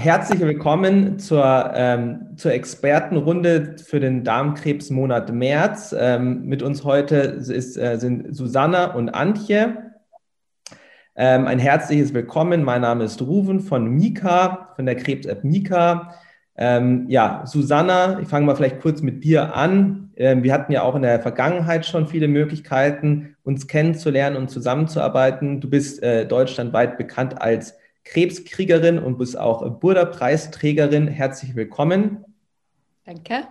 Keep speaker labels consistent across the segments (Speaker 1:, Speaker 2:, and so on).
Speaker 1: herzlich willkommen zur, ähm, zur Expertenrunde für den Darmkrebsmonat März. Ähm, mit uns heute ist, äh, sind Susanna und Antje. Ähm, ein herzliches Willkommen. Mein Name ist Ruven von Mika, von der Krebs-App Mika. Ähm, ja, Susanna, ich fange mal vielleicht kurz mit dir an. Ähm, wir hatten ja auch in der Vergangenheit schon viele Möglichkeiten, uns kennenzulernen und zusammenzuarbeiten. Du bist äh, deutschlandweit bekannt als Krebskriegerin und bist auch Burda-Preisträgerin. Herzlich willkommen.
Speaker 2: Danke.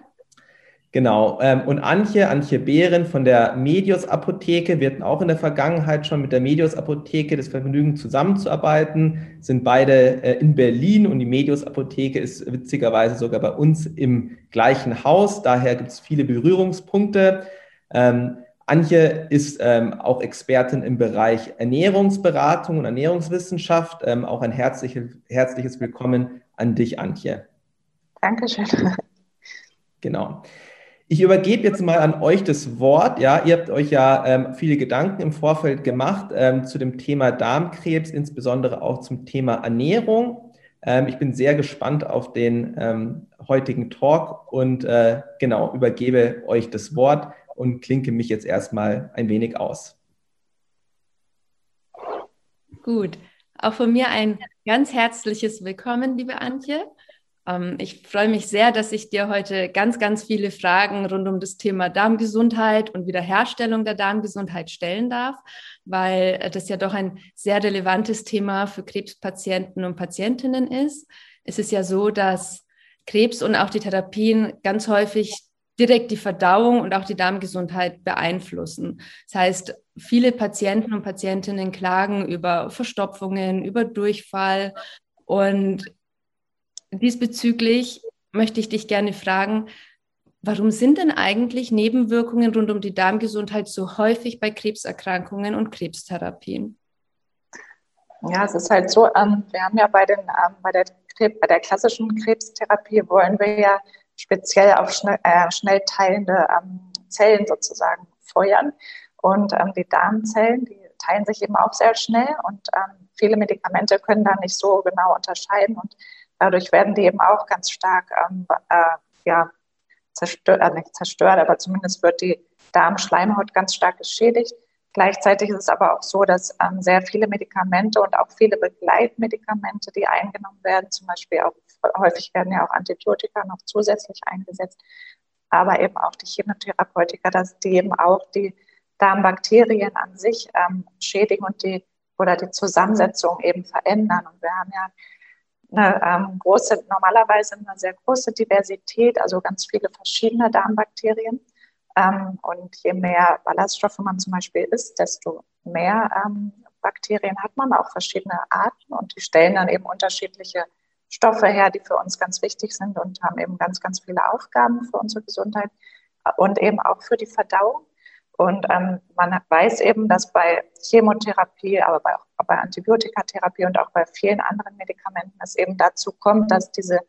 Speaker 1: Genau. Ähm, und Antje, Antje Behren von der Medios Apotheke. Wir hatten auch in der Vergangenheit schon mit der Medios Apotheke das Vergnügen zusammenzuarbeiten, sind beide äh, in Berlin und die Medios Apotheke ist witzigerweise sogar bei uns im gleichen Haus. Daher gibt es viele Berührungspunkte. Antje ist ähm, auch Expertin im Bereich Ernährungsberatung und Ernährungswissenschaft. Ähm, auch ein herzliches, herzliches Willkommen an dich, Antje.
Speaker 3: Dankeschön.
Speaker 1: Genau. Ich übergebe jetzt mal an euch das Wort. Ja, ihr habt euch ja ähm, viele Gedanken im Vorfeld gemacht ähm, zu dem Thema Darmkrebs, insbesondere auch zum Thema Ernährung. Ähm, ich bin sehr gespannt auf den ähm, heutigen Talk und äh, genau übergebe euch das Wort und klinke mich jetzt erstmal ein wenig aus.
Speaker 2: Gut, auch von mir ein ganz herzliches Willkommen, liebe Antje. Ähm, ich freue mich sehr, dass ich dir heute ganz, ganz viele Fragen rund um das Thema Darmgesundheit und Wiederherstellung der Darmgesundheit stellen darf, weil das ja doch ein sehr relevantes Thema für Krebspatienten und Patientinnen ist. Es ist ja so, dass Krebs und auch die Therapien ganz häufig direkt die Verdauung und auch die Darmgesundheit beeinflussen. Das heißt, viele Patienten und Patientinnen klagen über Verstopfungen, über Durchfall. Und diesbezüglich möchte ich dich gerne fragen, warum sind denn eigentlich Nebenwirkungen rund um die Darmgesundheit so häufig bei Krebserkrankungen und Krebstherapien?
Speaker 3: Ja, es ist halt so, ähm, wir haben ja bei, den, ähm, bei, der, bei der klassischen Krebstherapie wollen wir ja speziell auf schnell, äh, schnell teilende ähm, Zellen sozusagen feuern. Und ähm, die Darmzellen, die teilen sich eben auch sehr schnell und ähm, viele Medikamente können da nicht so genau unterscheiden und dadurch werden die eben auch ganz stark ähm, äh, ja, zerstört, äh, nicht zerstört, aber zumindest wird die Darmschleimhaut ganz stark geschädigt. Gleichzeitig ist es aber auch so, dass ähm, sehr viele Medikamente und auch viele Begleitmedikamente, die eingenommen werden, zum Beispiel auch häufig werden ja auch Antibiotika noch zusätzlich eingesetzt, aber eben auch die Chemotherapeutika, dass die eben auch die Darmbakterien an sich ähm, schädigen und die oder die Zusammensetzung eben verändern. Und wir haben ja eine ähm, große, normalerweise eine sehr große Diversität, also ganz viele verschiedene Darmbakterien. Ähm, und je mehr Ballaststoffe man zum Beispiel isst, desto mehr ähm, Bakterien hat man, auch verschiedene Arten. Und die stellen dann eben unterschiedliche Stoffe her, die für uns ganz wichtig sind und haben eben ganz, ganz viele Aufgaben für unsere Gesundheit und eben auch für die Verdauung. Und ähm, man weiß eben, dass bei Chemotherapie, aber bei, auch bei Antibiotikatherapie und auch bei vielen anderen Medikamenten es eben dazu kommt, dass diese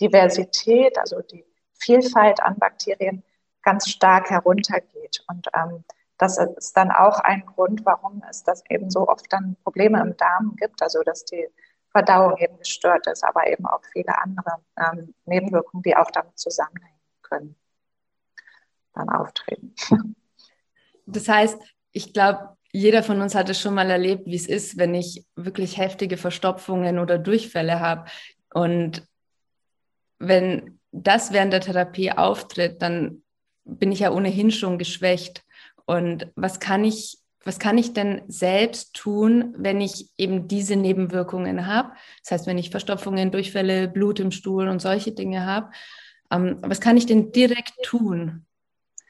Speaker 3: Diversität, also die Vielfalt an Bakterien ganz stark heruntergeht. Und ähm, das ist dann auch ein Grund, warum es das eben so oft dann Probleme im Darm gibt, also dass die Verdauung eben gestört ist, aber eben auch viele andere ähm, Nebenwirkungen, die auch damit zusammenhängen können, dann auftreten.
Speaker 2: Das heißt, ich glaube, jeder von uns hat es schon mal erlebt, wie es ist, wenn ich wirklich heftige Verstopfungen oder Durchfälle habe. Und wenn das während der Therapie auftritt, dann bin ich ja ohnehin schon geschwächt. Und was kann ich was kann ich denn selbst tun, wenn ich eben diese Nebenwirkungen habe? Das heißt, wenn ich Verstopfungen, Durchfälle, Blut im Stuhl und solche Dinge habe, ähm, was kann ich denn direkt tun,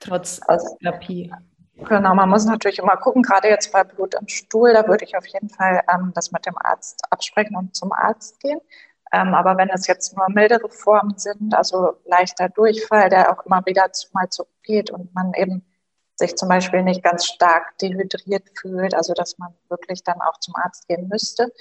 Speaker 2: trotz also, Therapie?
Speaker 3: Genau, man muss natürlich immer gucken, gerade jetzt bei Blut im Stuhl, da würde ich auf jeden Fall ähm, das mit dem Arzt absprechen und zum Arzt gehen. Ähm, aber wenn es jetzt nur mildere Formen sind, also leichter Durchfall, der auch immer wieder zu, mal zu geht und man eben sich zum Beispiel nicht ganz stark dehydriert fühlt, also dass man wirklich dann auch zum Arzt gehen müsste.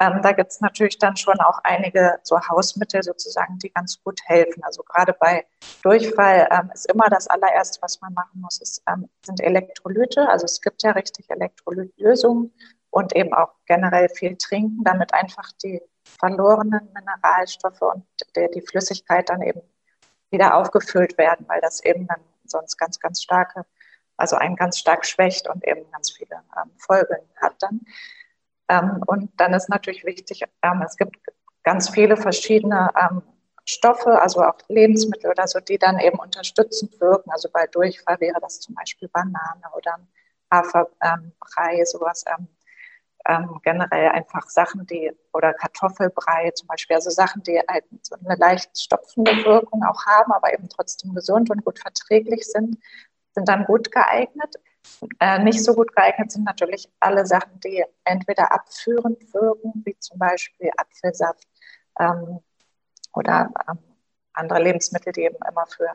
Speaker 3: Ähm, da gibt es natürlich dann schon auch einige so Hausmittel sozusagen, die ganz gut helfen. Also gerade bei Durchfall ähm, ist immer das allererste, was man machen muss, ist, ähm, sind Elektrolyte. Also es gibt ja richtig Elektrolytlösungen und eben auch generell viel trinken, damit einfach die verlorenen Mineralstoffe und die, die Flüssigkeit dann eben wieder aufgefüllt werden, weil das eben dann sonst ganz, ganz starke, also einen ganz stark schwächt und eben ganz viele ähm, Folgen hat dann. Ähm, und dann ist natürlich wichtig, ähm, es gibt ganz viele verschiedene ähm, Stoffe, also auch Lebensmittel oder so, die dann eben unterstützend wirken. Also bei Durchfall wäre das zum Beispiel Banane oder Haferbrei, sowas. Ähm, ähm, generell einfach Sachen, die, oder Kartoffelbrei zum Beispiel, also Sachen, die halt so eine leicht stopfende Wirkung auch haben, aber eben trotzdem gesund und gut verträglich sind, sind dann gut geeignet. Äh, nicht so gut geeignet sind natürlich alle Sachen, die entweder abführend wirken, wie zum Beispiel Apfelsaft ähm, oder ähm, andere Lebensmittel, die eben immer für,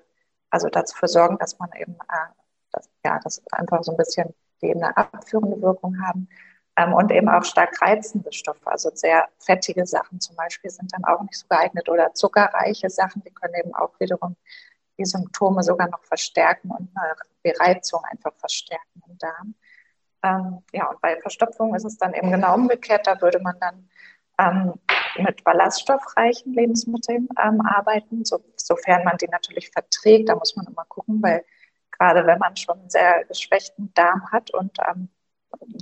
Speaker 3: also dafür sorgen, dass man eben, äh, das, ja, das einfach so ein bisschen die eben eine abführende Wirkung haben. Ähm, und eben auch stark reizende Stoffe, also sehr fettige Sachen zum Beispiel sind dann auch nicht so geeignet oder zuckerreiche Sachen, die können eben auch wiederum die Symptome sogar noch verstärken und eine Bereizung einfach verstärken im Darm. Ähm, ja, und bei Verstopfung ist es dann eben genau umgekehrt. Da würde man dann ähm, mit ballaststoffreichen Lebensmitteln ähm, arbeiten, so, sofern man die natürlich verträgt. Da muss man immer gucken, weil gerade wenn man schon einen sehr geschwächten Darm hat und ähm,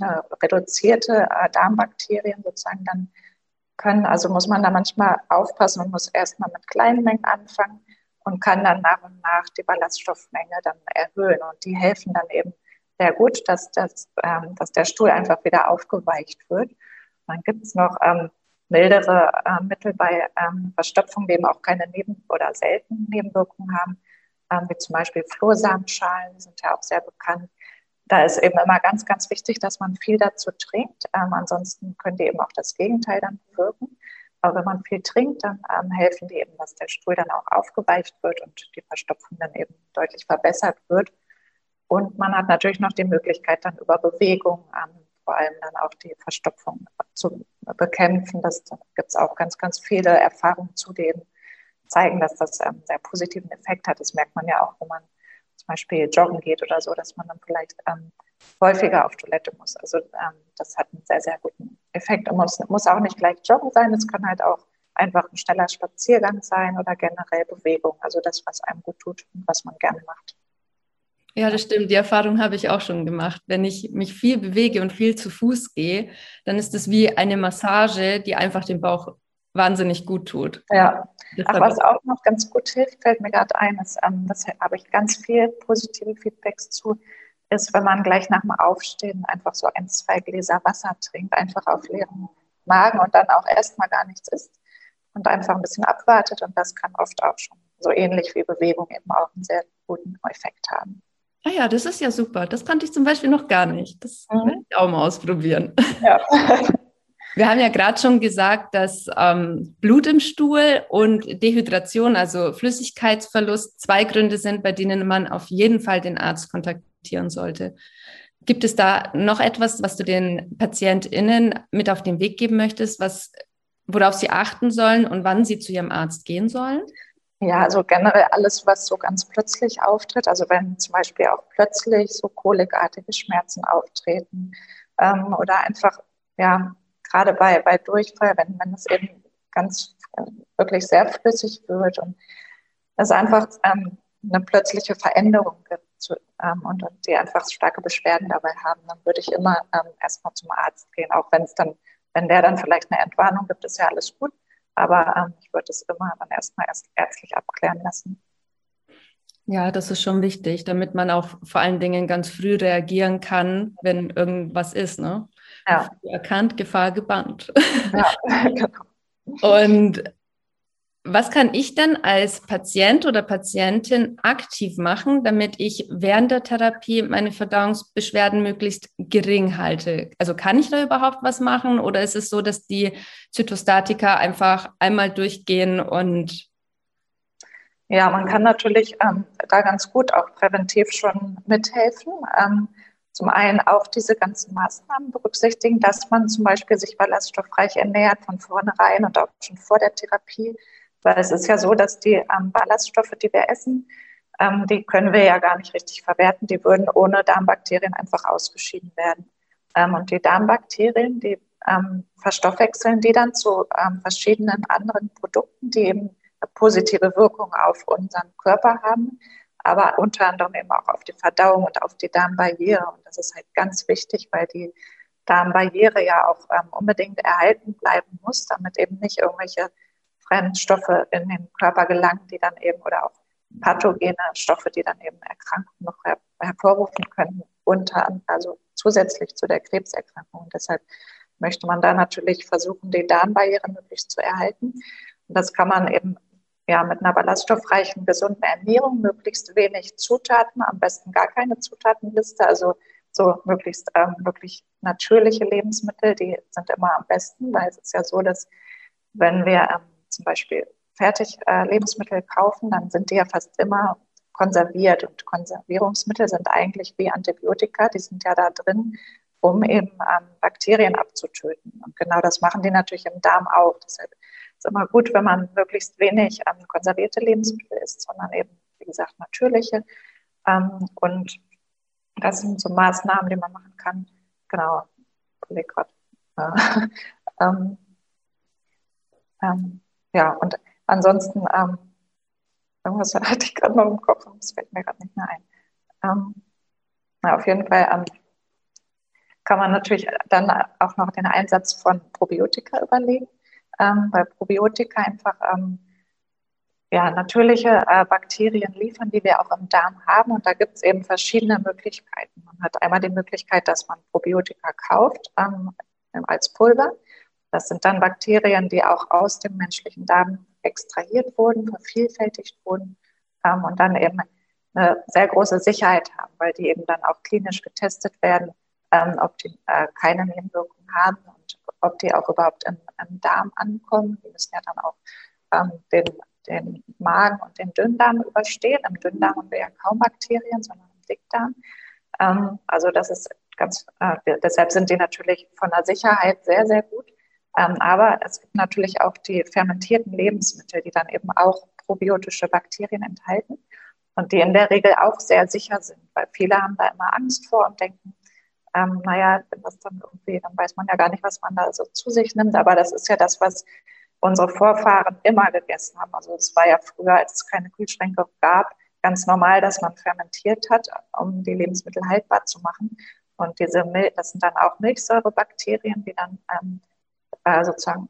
Speaker 3: eine reduzierte äh, Darmbakterien sozusagen dann können, also muss man da manchmal aufpassen und muss erstmal mit kleinen Mengen anfangen und kann dann nach und nach die Ballaststoffmenge dann erhöhen. Und die helfen dann eben sehr gut, dass, das, ähm, dass der Stuhl einfach wieder aufgeweicht wird. Dann gibt es noch ähm, mildere äh, Mittel bei ähm, Verstopfung, die eben auch keine Neben- oder selten Nebenwirkungen haben, ähm, wie zum Beispiel Flohsamenschalen, sind ja auch sehr bekannt. Da ist eben immer ganz, ganz wichtig, dass man viel dazu trinkt. Ähm, ansonsten können die eben auch das Gegenteil dann bewirken. Aber wenn man viel trinkt, dann ähm, helfen die eben, dass der Stuhl dann auch aufgeweicht wird und die Verstopfung dann eben deutlich verbessert wird. Und man hat natürlich noch die Möglichkeit, dann über Bewegung ähm, vor allem dann auch die Verstopfung zu bekämpfen. Das gibt es auch ganz, ganz viele Erfahrungen zu dem zeigen, dass das einen sehr positiven Effekt hat. Das merkt man ja auch, wenn man zum Beispiel joggen geht oder so, dass man dann vielleicht ähm, häufiger auf Toilette muss. Also ähm, das hat einen sehr, sehr guten Effekt. Und muss, muss auch nicht gleich joggen sein, es kann halt auch einfach ein schneller Spaziergang sein oder generell Bewegung. Also das, was einem gut tut und was man gerne macht.
Speaker 2: Ja, das stimmt. Die Erfahrung habe ich auch schon gemacht. Wenn ich mich viel bewege und viel zu Fuß gehe, dann ist es wie eine Massage, die einfach den Bauch wahnsinnig gut tut.
Speaker 3: Ja, Ach, was auch noch ganz gut hilft, fällt mir gerade ein, ist, ähm, das habe ich ganz viel positive Feedbacks zu, ist, wenn man gleich nach dem Aufstehen einfach so ein, zwei Gläser Wasser trinkt, einfach auf leeren Magen und dann auch erstmal gar nichts isst und einfach ein bisschen abwartet. Und das kann oft auch schon so ähnlich wie Bewegung eben auch einen sehr guten Effekt haben.
Speaker 2: Ah ja, das ist ja super. Das kannte ich zum Beispiel noch gar nicht. Das mhm. werde ich auch mal ausprobieren. Ja. Wir haben ja gerade schon gesagt, dass ähm, Blut im Stuhl und Dehydration, also Flüssigkeitsverlust, zwei Gründe sind, bei denen man auf jeden Fall den Arzt kontaktieren sollte. Gibt es da noch etwas, was du den PatientInnen mit auf den Weg geben möchtest, was, worauf sie achten sollen und wann sie zu ihrem Arzt gehen sollen?
Speaker 3: Ja, also generell alles, was so ganz plötzlich auftritt, also wenn zum Beispiel auch plötzlich so kolikartige Schmerzen auftreten ähm, oder einfach ja gerade bei, bei Durchfall, wenn, wenn es eben ganz äh, wirklich sehr flüssig wird und es einfach ähm, eine plötzliche Veränderung gibt zu, ähm, und, und, die einfach starke Beschwerden dabei haben, dann würde ich immer ähm, erstmal zum Arzt gehen, auch wenn es dann, wenn der dann vielleicht eine Entwarnung gibt, ist ja alles gut. Aber ähm, ich würde es immer dann erstmal erst ärztlich abklären lassen.
Speaker 2: Ja, das ist schon wichtig, damit man auch vor allen Dingen ganz früh reagieren kann, wenn irgendwas ist. Ne? Ja. Erkannt, Gefahr gebannt. Ja, genau. Und was kann ich denn als Patient oder Patientin aktiv machen, damit ich während der Therapie meine Verdauungsbeschwerden möglichst gering halte? Also kann ich da überhaupt was machen oder ist es so, dass die Zytostatika einfach einmal durchgehen und
Speaker 3: ja, man kann natürlich ähm, da ganz gut auch präventiv schon mithelfen. Ähm, zum einen auch diese ganzen Maßnahmen berücksichtigen, dass man zum Beispiel sich ballaststoffreich ernährt von vornherein und auch schon vor der Therapie. Weil es ist ja so, dass die ähm, Ballaststoffe, die wir essen, ähm, die können wir ja gar nicht richtig verwerten. Die würden ohne Darmbakterien einfach ausgeschieden werden. Ähm, und die Darmbakterien, die ähm, verstoffwechseln die dann zu ähm, verschiedenen anderen Produkten, die eben eine positive Wirkung auf unseren Körper haben, aber unter anderem eben auch auf die Verdauung und auf die Darmbarriere. Und das ist halt ganz wichtig, weil die Darmbarriere ja auch ähm, unbedingt erhalten bleiben muss, damit eben nicht irgendwelche Fremdstoffe in den Körper gelangen, die dann eben oder auch pathogene Stoffe, die dann eben Erkrankungen noch her hervorrufen können, unter, also zusätzlich zu der Krebserkrankung. Und deshalb möchte man da natürlich versuchen, die Darmbarriere möglichst zu erhalten. Und das kann man eben ja, mit einer ballaststoffreichen, gesunden Ernährung, möglichst wenig Zutaten, am besten gar keine Zutatenliste, also so möglichst ähm, wirklich natürliche Lebensmittel, die sind immer am besten, weil es ist ja so, dass wenn wir ähm, zum Beispiel fertig äh, Lebensmittel kaufen, dann sind die ja fast immer konserviert und Konservierungsmittel sind eigentlich wie Antibiotika, die sind ja da drin, um eben ähm, Bakterien abzutöten. Und genau das machen die natürlich im Darm auch. Deshalb ist es immer gut, wenn man möglichst wenig ähm, konservierte Lebensmittel isst, sondern eben, wie gesagt, natürliche. Ähm, und das sind so Maßnahmen, die man machen kann. Genau, ich gerade. Äh, ähm, ähm, ja, und ansonsten, ähm, irgendwas hatte ich gerade noch im Kopf das fällt mir gerade nicht mehr ein. Ähm, na, auf jeden Fall ähm, kann man natürlich dann auch noch den Einsatz von Probiotika überlegen, ähm, weil Probiotika einfach ähm, ja, natürliche äh, Bakterien liefern, die wir auch im Darm haben. Und da gibt es eben verschiedene Möglichkeiten. Man hat einmal die Möglichkeit, dass man Probiotika kauft ähm, als Pulver. Das sind dann Bakterien, die auch aus dem menschlichen Darm extrahiert wurden, vervielfältigt wurden ähm, und dann eben eine sehr große Sicherheit haben, weil die eben dann auch klinisch getestet werden, ähm, ob die äh, keine Nebenwirkungen haben und ob die auch überhaupt im, im Darm ankommen. Die müssen ja dann auch ähm, den den Magen und den Dünndarm überstehen. Im Dünndarm haben wir ja kaum Bakterien, sondern im Dickdarm. Ähm, also das ist ganz, äh, deshalb sind die natürlich von der Sicherheit sehr, sehr gut. Ähm, aber es gibt natürlich auch die fermentierten Lebensmittel, die dann eben auch probiotische Bakterien enthalten und die in der Regel auch sehr sicher sind, weil viele haben da immer Angst vor und denken, ähm, naja, wenn das dann irgendwie, dann weiß man ja gar nicht, was man da so zu sich nimmt. Aber das ist ja das, was unsere Vorfahren immer gegessen haben. Also es war ja früher, als es keine Kühlschränke gab, ganz normal, dass man fermentiert hat, um die Lebensmittel haltbar zu machen. Und diese das sind dann auch Milchsäurebakterien, die dann ähm, äh, sozusagen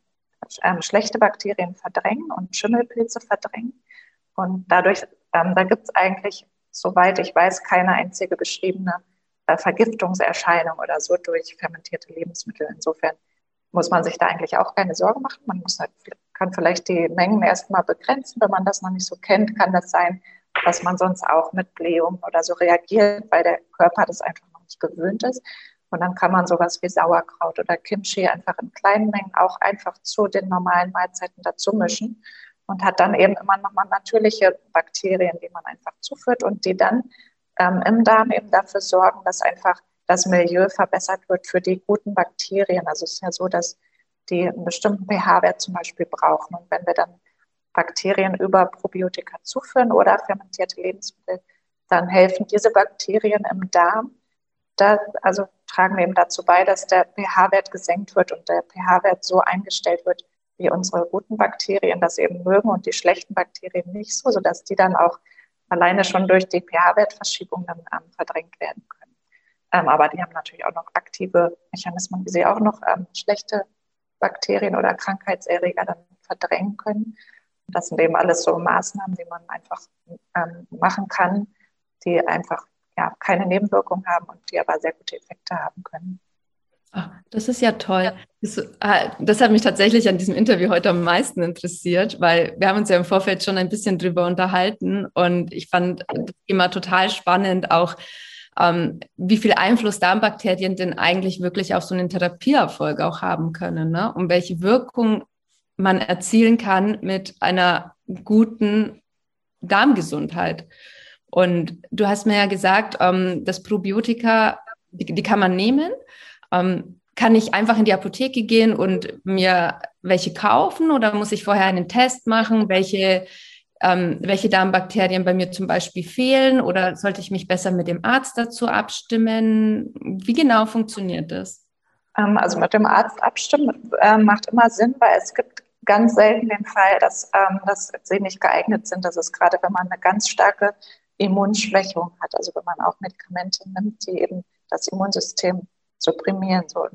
Speaker 3: ähm, schlechte Bakterien verdrängen und Schimmelpilze verdrängen. Und dadurch, ähm, da gibt es eigentlich, soweit ich weiß, keine einzige beschriebene äh, Vergiftungserscheinung oder so durch fermentierte Lebensmittel. Insofern muss man sich da eigentlich auch keine Sorge machen. Man muss halt, kann vielleicht die Mengen erstmal begrenzen. Wenn man das noch nicht so kennt, kann das sein, dass man sonst auch mit Blähung oder so reagiert, weil der Körper das einfach noch nicht gewöhnt ist. Und dann kann man sowas wie Sauerkraut oder Kimchi einfach in kleinen Mengen auch einfach zu den normalen Mahlzeiten dazu mischen und hat dann eben immer nochmal natürliche Bakterien, die man einfach zuführt und die dann ähm, im Darm eben dafür sorgen, dass einfach das Milieu verbessert wird für die guten Bakterien. Also es ist ja so, dass die einen bestimmten pH-Wert zum Beispiel brauchen. Und wenn wir dann Bakterien über Probiotika zuführen oder fermentierte Lebensmittel, dann helfen diese Bakterien im Darm. Da, also tragen wir eben dazu bei, dass der pH-Wert gesenkt wird und der pH-Wert so eingestellt wird, wie unsere guten Bakterien das eben mögen und die schlechten Bakterien nicht so, sodass die dann auch alleine schon durch die pH-Wertverschiebung dann ähm, verdrängt werden können. Ähm, aber die haben natürlich auch noch aktive Mechanismen, wie sie auch noch ähm, schlechte Bakterien oder Krankheitserreger dann verdrängen können. Das sind eben alles so Maßnahmen, die man einfach ähm, machen kann, die einfach ja, keine Nebenwirkungen haben und die aber sehr gute Effekte haben können.
Speaker 2: Ach, das ist ja toll. Das, äh, das, hat mich tatsächlich an diesem Interview heute am meisten interessiert, weil wir haben uns ja im Vorfeld schon ein bisschen drüber unterhalten und ich fand das Thema total spannend, auch ähm, wie viel Einfluss Darmbakterien denn eigentlich wirklich auf so einen Therapieerfolg auch haben können ne? und welche Wirkung man erzielen kann mit einer guten Darmgesundheit. Und du hast mir ja gesagt, ähm, das Probiotika, die, die, kann man nehmen. Ähm, kann ich einfach in die Apotheke gehen und mir welche kaufen oder muss ich vorher einen Test machen, welche ähm, welche Darmbakterien bei mir zum Beispiel fehlen oder sollte ich mich besser mit dem Arzt dazu abstimmen? Wie genau funktioniert das?
Speaker 3: Ähm, also mit dem Arzt abstimmen äh, macht immer Sinn, weil es gibt ganz selten den Fall, dass, ähm, dass sie nicht geeignet sind. Das ist gerade, wenn man eine ganz starke Immunschwächung hat, also wenn man auch Medikamente nimmt, die eben das Immunsystem supprimieren. So.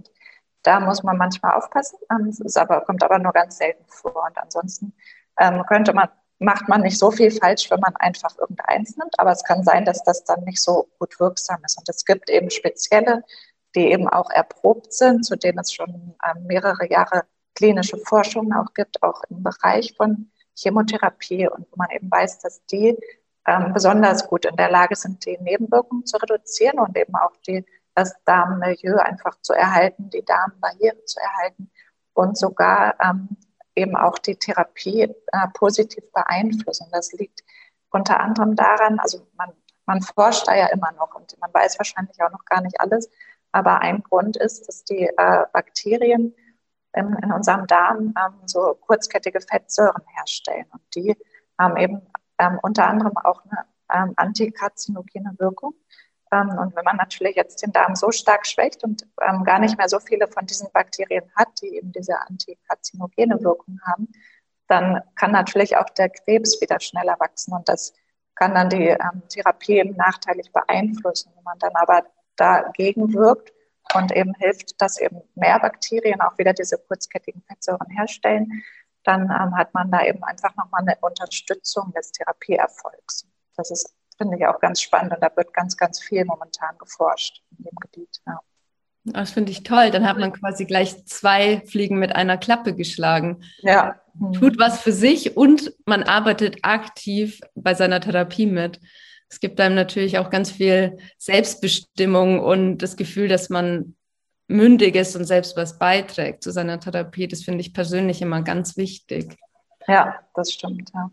Speaker 3: Da muss man manchmal aufpassen. Ähm, es aber, kommt aber nur ganz selten vor. Und ansonsten ähm, könnte man, macht man nicht so viel falsch, wenn man einfach irgendeins nimmt. Aber es kann sein, dass das dann nicht so gut wirksam ist. Und es gibt eben spezielle, die eben auch erprobt sind, zu denen es schon ähm, mehrere Jahre klinische Forschung auch gibt, auch im Bereich von Chemotherapie und wo man eben weiß, dass die ähm, besonders gut in der Lage sind, die Nebenwirkungen zu reduzieren und eben auch die, das Darmmilieu einfach zu erhalten, die Darmbarriere zu erhalten und sogar ähm, eben auch die Therapie äh, positiv beeinflussen. Das liegt unter anderem daran, also man, man forscht da ja immer noch und man weiß wahrscheinlich auch noch gar nicht alles, aber ein Grund ist, dass die äh, Bakterien in, in unserem Darm ähm, so kurzkettige Fettsäuren herstellen. Und die haben eben ähm, unter anderem auch eine ähm, antikarzinogene Wirkung. Ähm, und wenn man natürlich jetzt den Darm so stark schwächt und ähm, gar nicht mehr so viele von diesen Bakterien hat, die eben diese antikarzinogene Wirkung haben, dann kann natürlich auch der Krebs wieder schneller wachsen. Und das kann dann die ähm, Therapie eben nachteilig beeinflussen. Wenn man dann aber dagegen wirkt, und eben hilft, dass eben mehr Bakterien auch wieder diese kurzkettigen Fettsäuren herstellen, dann ähm, hat man da eben einfach nochmal eine Unterstützung des Therapieerfolgs. Das ist, finde ich, auch ganz spannend und da wird ganz, ganz viel momentan geforscht in dem Gebiet. Ja.
Speaker 2: Das finde ich toll. Dann hat man quasi gleich zwei Fliegen mit einer Klappe geschlagen. Ja. Tut was für sich und man arbeitet aktiv bei seiner Therapie mit es gibt einem natürlich auch ganz viel Selbstbestimmung und das Gefühl, dass man mündig ist und selbst was beiträgt zu seiner Therapie. Das finde ich persönlich immer ganz wichtig.
Speaker 3: Ja, das stimmt, ja.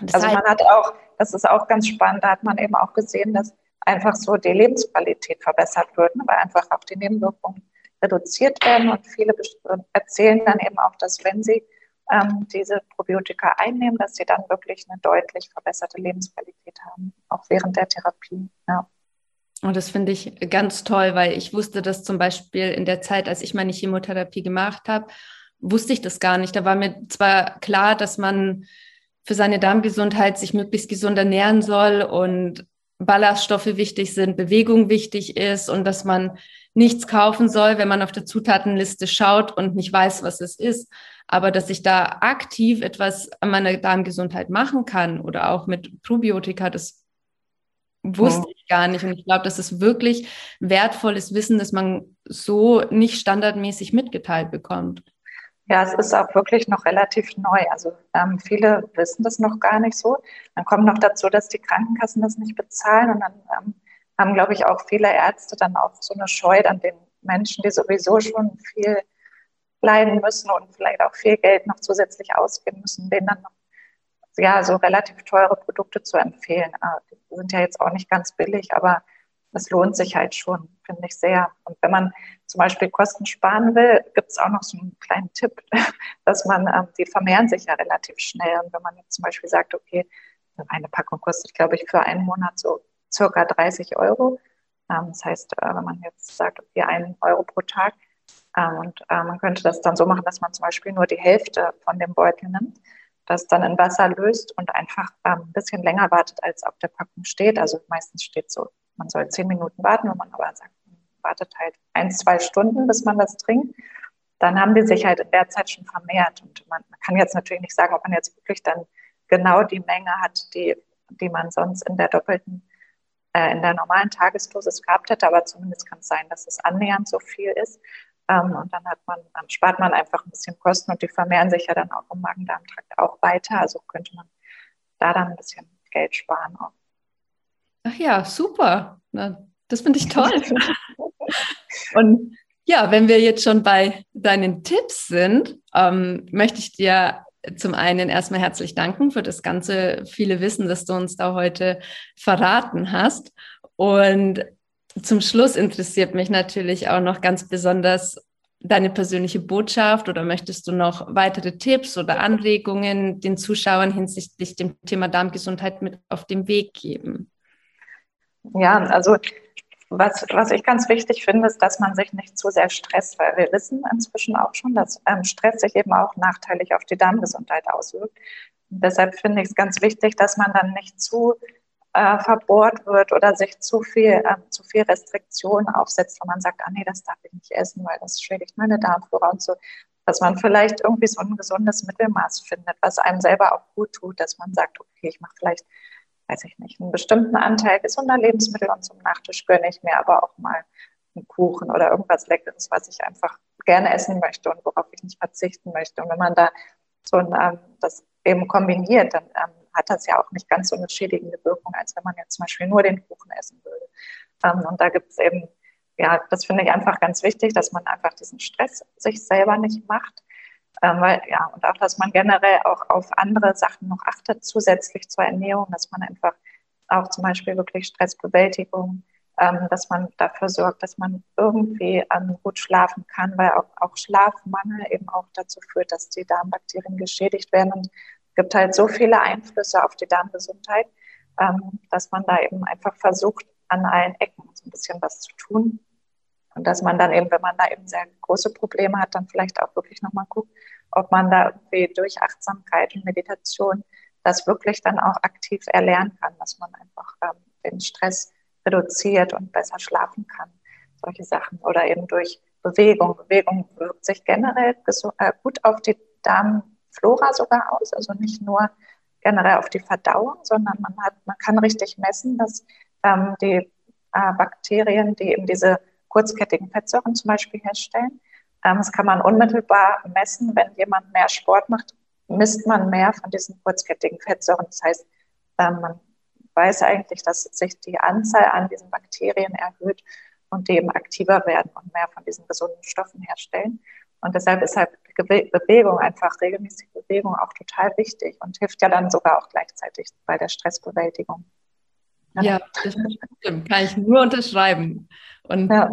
Speaker 3: Das also man hat auch, das ist auch ganz spannend, da hat man eben auch gesehen, dass einfach so die Lebensqualität verbessert wird, ne, weil einfach auch die Nebenwirkungen reduziert werden und viele erzählen dann eben auch, dass wenn sie ähm, diese Probiotika einnehmen, dass sie dann wirklich eine deutlich verbesserte Lebensqualität haben, auch während der Therapie. Ja.
Speaker 2: Und das finde ich ganz toll, weil ich wusste das zum Beispiel in der Zeit, als ich meine Chemotherapie gemacht habe, wusste ich das gar nicht. Da war mir zwar klar, dass man für seine Darmgesundheit sich möglichst gesund ernähren soll und Ballaststoffe wichtig sind, Bewegung wichtig ist und dass man nichts kaufen soll, wenn man auf der Zutatenliste schaut und nicht weiß, was es ist. Aber dass ich da aktiv etwas an meiner Darmgesundheit machen kann oder auch mit Probiotika, das wusste ich gar nicht. Und ich glaube, das ist wirklich wertvolles Wissen, das man so nicht standardmäßig mitgeteilt bekommt.
Speaker 3: Ja, es ist auch wirklich noch relativ neu. Also ähm, viele wissen das noch gar nicht so. Dann kommt noch dazu, dass die Krankenkassen das nicht bezahlen und dann ähm, haben, glaube ich, auch viele Ärzte dann auch so eine Scheu an den Menschen, die sowieso schon viel leiden müssen und vielleicht auch viel Geld noch zusätzlich ausgeben müssen, denen dann noch ja, so relativ teure Produkte zu empfehlen. Ah, die sind ja jetzt auch nicht ganz billig, aber es lohnt sich halt schon, finde ich sehr. Und wenn man zum Beispiel Kosten sparen will, gibt es auch noch so einen kleinen Tipp, dass man, ähm, die vermehren sich ja relativ schnell. Und wenn man jetzt zum Beispiel sagt, okay, eine Packung kostet, glaube ich, für einen Monat so circa 30 Euro. Ähm, das heißt, äh, wenn man jetzt sagt, okay, einen Euro pro Tag, ähm, und äh, man könnte das dann so machen, dass man zum Beispiel nur die Hälfte von dem Beutel nimmt, das dann in Wasser löst und einfach ähm, ein bisschen länger wartet, als auf der Packung steht. Also meistens steht so, man soll zehn Minuten warten, wenn man aber sagt, man wartet halt ein, zwei Stunden, bis man das trinkt, dann haben die sich halt in der Zeit schon vermehrt. Und man, man kann jetzt natürlich nicht sagen, ob man jetzt wirklich dann genau die Menge hat, die, die man sonst in der doppelten äh, in der normalen Tagesdosis gehabt hätte, aber zumindest kann es sein, dass es annähernd so viel ist. Ähm, und dann hat man, dann spart man einfach ein bisschen Kosten und die vermehren sich ja dann auch im Magen-Darm-Trakt auch weiter. Also könnte man da dann ein bisschen Geld sparen auch.
Speaker 2: Ach ja, super. Na, das finde ich toll. und ja, wenn wir jetzt schon bei deinen Tipps sind, ähm, möchte ich dir zum einen erstmal herzlich danken für das ganze viele Wissen, das du uns da heute verraten hast. Und zum Schluss interessiert mich natürlich auch noch ganz besonders deine persönliche Botschaft oder möchtest du noch weitere Tipps oder Anregungen den Zuschauern hinsichtlich dem Thema Darmgesundheit mit auf den Weg geben?
Speaker 3: Ja, also was, was ich ganz wichtig finde, ist, dass man sich nicht zu sehr stresst, weil wir wissen inzwischen auch schon, dass ähm, Stress sich eben auch nachteilig auf die Darmgesundheit auswirkt. Deshalb finde ich es ganz wichtig, dass man dann nicht zu äh, verbohrt wird oder sich zu viel, äh, zu viel Restriktionen aufsetzt, wo man sagt, ah nee, das darf ich nicht essen, weil das schädigt meine Darmflora und so. Dass man vielleicht irgendwie so ein gesundes Mittelmaß findet, was einem selber auch gut tut, dass man sagt, okay, ich mache vielleicht weiß ich nicht, einen bestimmten Anteil gesunder Lebensmittel und zum Nachtisch gönne ich mir aber auch mal einen Kuchen oder irgendwas Leckeres, was ich einfach gerne essen möchte und worauf ich nicht verzichten möchte. Und wenn man da so ein, ähm, das eben kombiniert, dann ähm, hat das ja auch nicht ganz so eine schädigende Wirkung, als wenn man jetzt zum Beispiel nur den Kuchen essen würde. Ähm, und da gibt es eben, ja, das finde ich einfach ganz wichtig, dass man einfach diesen Stress sich selber nicht macht ähm, weil, ja, und auch, dass man generell auch auf andere Sachen noch achtet, zusätzlich zur Ernährung, dass man einfach auch zum Beispiel wirklich Stressbewältigung, ähm, dass man dafür sorgt, dass man irgendwie ähm, gut schlafen kann, weil auch, auch Schlafmangel eben auch dazu führt, dass die Darmbakterien geschädigt werden. Und gibt halt so viele Einflüsse auf die Darmgesundheit, ähm, dass man da eben einfach versucht, an allen Ecken so ein bisschen was zu tun. Und dass man dann eben, wenn man da eben sehr große Probleme hat, dann vielleicht auch wirklich nochmal guckt, ob man da irgendwie durch Achtsamkeit und Meditation das wirklich dann auch aktiv erlernen kann, dass man einfach ähm, den Stress reduziert und besser schlafen kann. Solche Sachen. Oder eben durch Bewegung. Bewegung wirkt sich generell äh, gut auf die Darmflora sogar aus, also nicht nur generell auf die Verdauung, sondern man hat, man kann richtig messen, dass ähm, die äh, Bakterien, die eben diese kurzkettigen Fettsäuren zum Beispiel herstellen. Ähm, das kann man unmittelbar messen. Wenn jemand mehr Sport macht, misst man mehr von diesen kurzkettigen Fettsäuren. Das heißt, ähm, man weiß eigentlich, dass sich die Anzahl an diesen Bakterien erhöht und die eben aktiver werden und mehr von diesen gesunden Stoffen herstellen. Und deshalb ist halt Bewegung, einfach regelmäßige Bewegung auch total wichtig und hilft ja dann sogar auch gleichzeitig bei der Stressbewältigung.
Speaker 2: Ja, das stimmt. Kann ich nur unterschreiben. Und ja.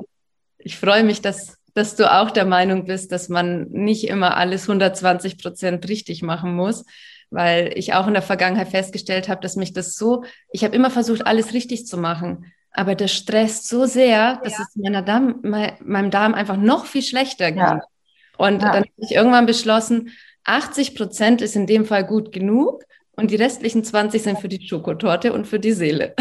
Speaker 2: ich freue mich, dass, dass du auch der Meinung bist, dass man nicht immer alles 120 Prozent richtig machen muss, weil ich auch in der Vergangenheit festgestellt habe, dass mich das so, ich habe immer versucht, alles richtig zu machen. Aber das stresst so sehr, dass ja. es meiner Darm, meinem Darm einfach noch viel schlechter geht. Ja. Und dann habe ich irgendwann beschlossen, 80 Prozent ist in dem Fall gut genug und die restlichen 20 sind für die Schokotorte und für die Seele.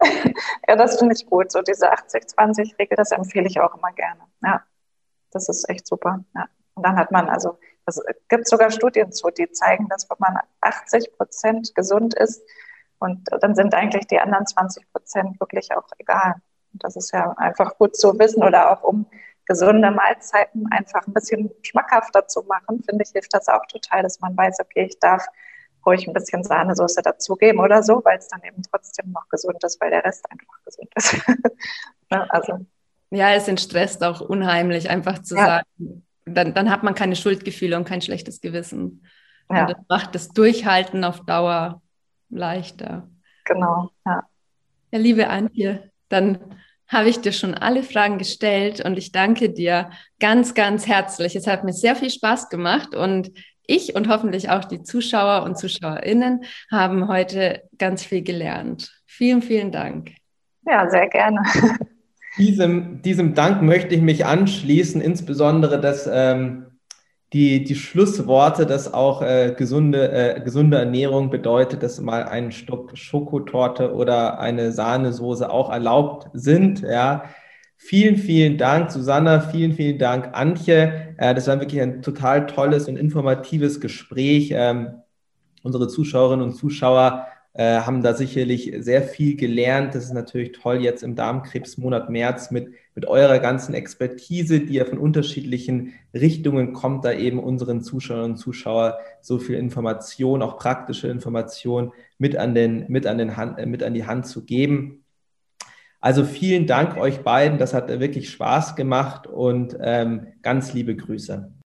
Speaker 3: ja, das finde ich gut. So diese 80-20-Regel, das empfehle ich auch immer gerne. Ja, das ist echt super. Ja. Und dann hat man, also, es gibt sogar Studien zu, die zeigen, dass wenn man 80 Prozent gesund ist, und dann sind eigentlich die anderen 20 Prozent wirklich auch egal. Und das ist ja einfach gut zu wissen oder auch um gesunde Mahlzeiten einfach ein bisschen schmackhafter zu machen, finde ich, hilft das auch total, dass man weiß, okay, ich darf ruhig ein bisschen Sahnesoße dazugeben oder so, weil es dann eben trotzdem noch gesund ist, weil der Rest einfach gesund ist.
Speaker 2: Ne, also. Ja, es entstresst auch unheimlich, einfach zu ja. sagen, dann, dann hat man keine Schuldgefühle und kein schlechtes Gewissen. Ja. Und das macht das Durchhalten auf Dauer leichter.
Speaker 3: Genau, ja.
Speaker 2: Ja, liebe Antje, dann habe ich dir schon alle Fragen gestellt und ich danke dir ganz, ganz herzlich. Es hat mir sehr viel Spaß gemacht und ich und hoffentlich auch die Zuschauer und Zuschauerinnen haben heute ganz viel gelernt. Vielen, vielen Dank.
Speaker 3: Ja, sehr gerne.
Speaker 1: Diesem, diesem Dank möchte ich mich anschließen, insbesondere dass ähm, die, die Schlussworte, dass auch äh, gesunde, äh, gesunde Ernährung bedeutet, dass mal ein Stück Schokotorte oder eine Sahnesoße auch erlaubt sind. Ja, Vielen, vielen Dank, Susanna. Vielen, vielen Dank, Antje. Äh, das war wirklich ein total tolles und informatives Gespräch. Ähm, unsere Zuschauerinnen und Zuschauer äh, haben da sicherlich sehr viel gelernt. Das ist natürlich toll jetzt im Darmkrebsmonat März mit, mit eurer ganzen Expertise, die ja von unterschiedlichen Richtungen kommt, da eben unseren Zuschauerinnen und Zuschauern so viel Information, auch praktische Information mit an, den, mit an, den Hand, mit an die Hand zu geben. Also vielen Dank euch beiden. Das hat wirklich Spaß gemacht und ähm, ganz liebe Grüße.